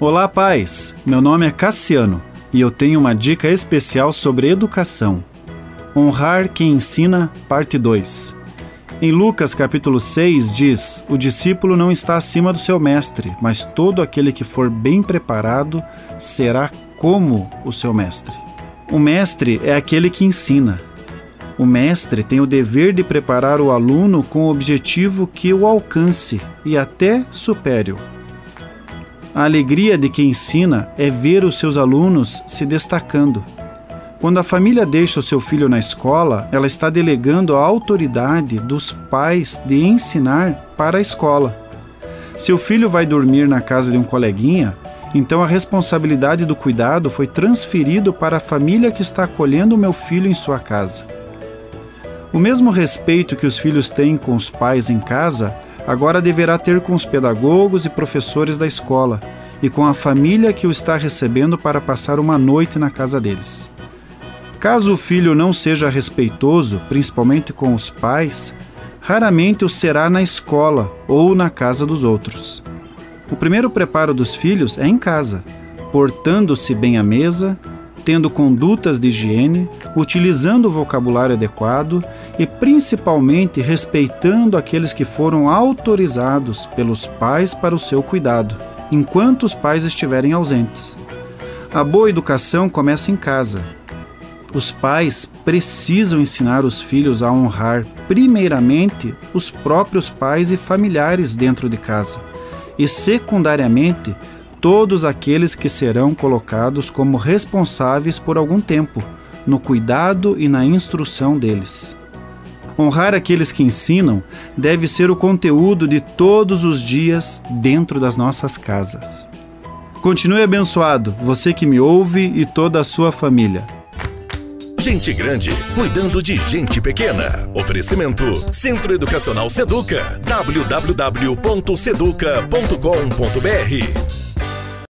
Olá, pais! Meu nome é Cassiano e eu tenho uma dica especial sobre educação. Honrar quem ensina, parte 2. Em Lucas capítulo 6 diz: O discípulo não está acima do seu mestre, mas todo aquele que for bem preparado será como o seu mestre. O mestre é aquele que ensina. O mestre tem o dever de preparar o aluno com o objetivo que o alcance e até supere-o. A alegria de quem ensina é ver os seus alunos se destacando. Quando a família deixa o seu filho na escola, ela está delegando a autoridade dos pais de ensinar para a escola. Se o filho vai dormir na casa de um coleguinha, então a responsabilidade do cuidado foi transferido para a família que está acolhendo o meu filho em sua casa. O mesmo respeito que os filhos têm com os pais em casa agora deverá ter com os pedagogos e professores da escola e com a família que o está recebendo para passar uma noite na casa deles. Caso o filho não seja respeitoso, principalmente com os pais, raramente o será na escola ou na casa dos outros. O primeiro preparo dos filhos é em casa, portando-se bem à mesa, tendo condutas de higiene, utilizando o vocabulário adequado e principalmente respeitando aqueles que foram autorizados pelos pais para o seu cuidado, enquanto os pais estiverem ausentes. A boa educação começa em casa. Os pais precisam ensinar os filhos a honrar, primeiramente, os próprios pais e familiares dentro de casa, e, secundariamente, todos aqueles que serão colocados como responsáveis por algum tempo, no cuidado e na instrução deles. Honrar aqueles que ensinam deve ser o conteúdo de todos os dias dentro das nossas casas. Continue abençoado, você que me ouve e toda a sua família. Gente grande cuidando de gente pequena. Oferecimento Centro Educacional Seduca. www.seduca.com.br